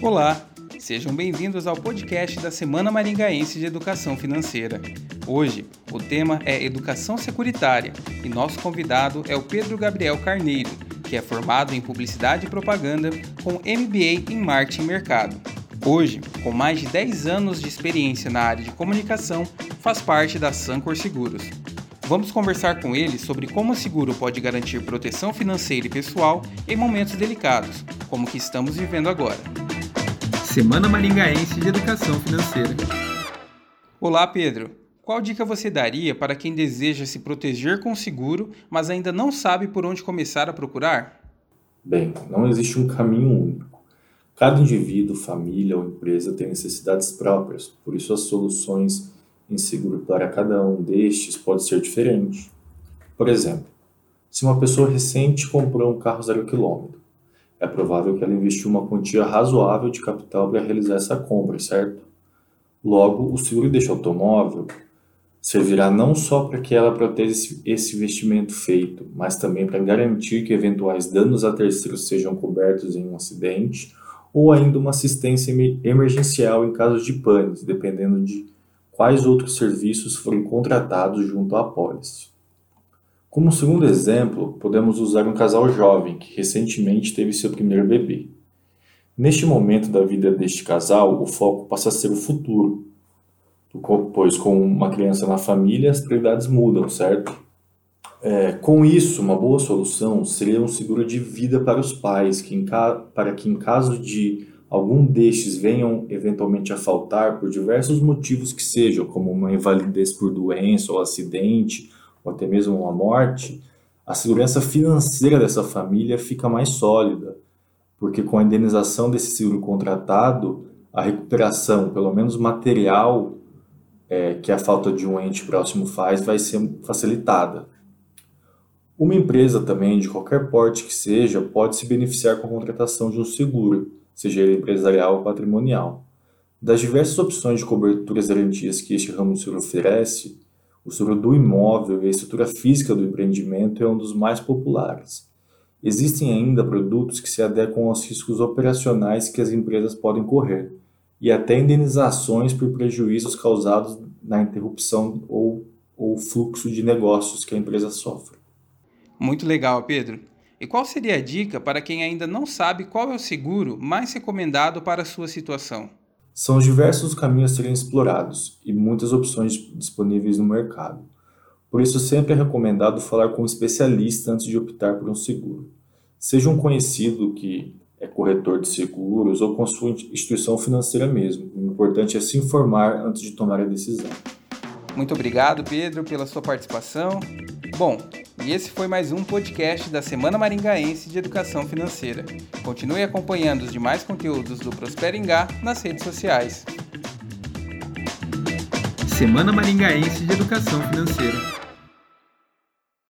Olá, sejam bem-vindos ao podcast da Semana Maringaense de Educação Financeira. Hoje, o tema é Educação Securitária e nosso convidado é o Pedro Gabriel Carneiro, que é formado em Publicidade e Propaganda com MBA em Marketing e Mercado. Hoje, com mais de 10 anos de experiência na área de comunicação, faz parte da Sancor Seguros. Vamos conversar com ele sobre como o seguro pode garantir proteção financeira e pessoal em momentos delicados, como o que estamos vivendo agora. Semana Maringaense de Educação Financeira. Olá, Pedro. Qual dica você daria para quem deseja se proteger com seguro, mas ainda não sabe por onde começar a procurar? Bem, não existe um caminho único. Cada indivíduo, família ou empresa tem necessidades próprias, por isso as soluções em seguro para cada um destes pode ser diferente. Por exemplo, se uma pessoa recente comprou um carro zero quilômetro, é provável que ela investiu uma quantia razoável de capital para realizar essa compra, certo? Logo, o seguro deste automóvel servirá não só para que ela proteja esse investimento feito, mas também para garantir que eventuais danos a terceiros sejam cobertos em um acidente ou ainda uma assistência emergencial em caso de pânico, dependendo de quais outros serviços forem contratados junto à apólice. Como segundo exemplo, podemos usar um casal jovem que recentemente teve seu primeiro bebê. Neste momento da vida deste casal, o foco passa a ser o futuro, pois com uma criança na família as prioridades mudam, certo? É, com isso, uma boa solução seria um seguro de vida para os pais, que para que em caso de algum destes venham eventualmente a faltar por diversos motivos que sejam, como uma invalidez por doença ou acidente, ou até mesmo uma morte, a segurança financeira dessa família fica mais sólida, porque com a indenização desse seguro contratado, a recuperação, pelo menos material, é, que a falta de um ente próximo faz, vai ser facilitada. Uma empresa também, de qualquer porte que seja, pode se beneficiar com a contratação de um seguro, seja ele empresarial ou patrimonial. Das diversas opções de coberturas e garantias que este ramo de seguro oferece, o seguro do imóvel e a estrutura física do empreendimento é um dos mais populares. Existem ainda produtos que se adequam aos riscos operacionais que as empresas podem correr, e até indenizações por prejuízos causados na interrupção ou, ou fluxo de negócios que a empresa sofre. Muito legal, Pedro. E qual seria a dica para quem ainda não sabe qual é o seguro mais recomendado para a sua situação? São diversos caminhos a serem explorados e muitas opções disponíveis no mercado. Por isso, sempre é recomendado falar com um especialista antes de optar por um seguro. Seja um conhecido que é corretor de seguros ou com sua instituição financeira mesmo. O importante é se informar antes de tomar a decisão. Muito obrigado, Pedro, pela sua participação. Bom, e esse foi mais um podcast da Semana Maringaense de Educação Financeira. Continue acompanhando os demais conteúdos do Prosperingá nas redes sociais. Semana Maringaense de Educação Financeira.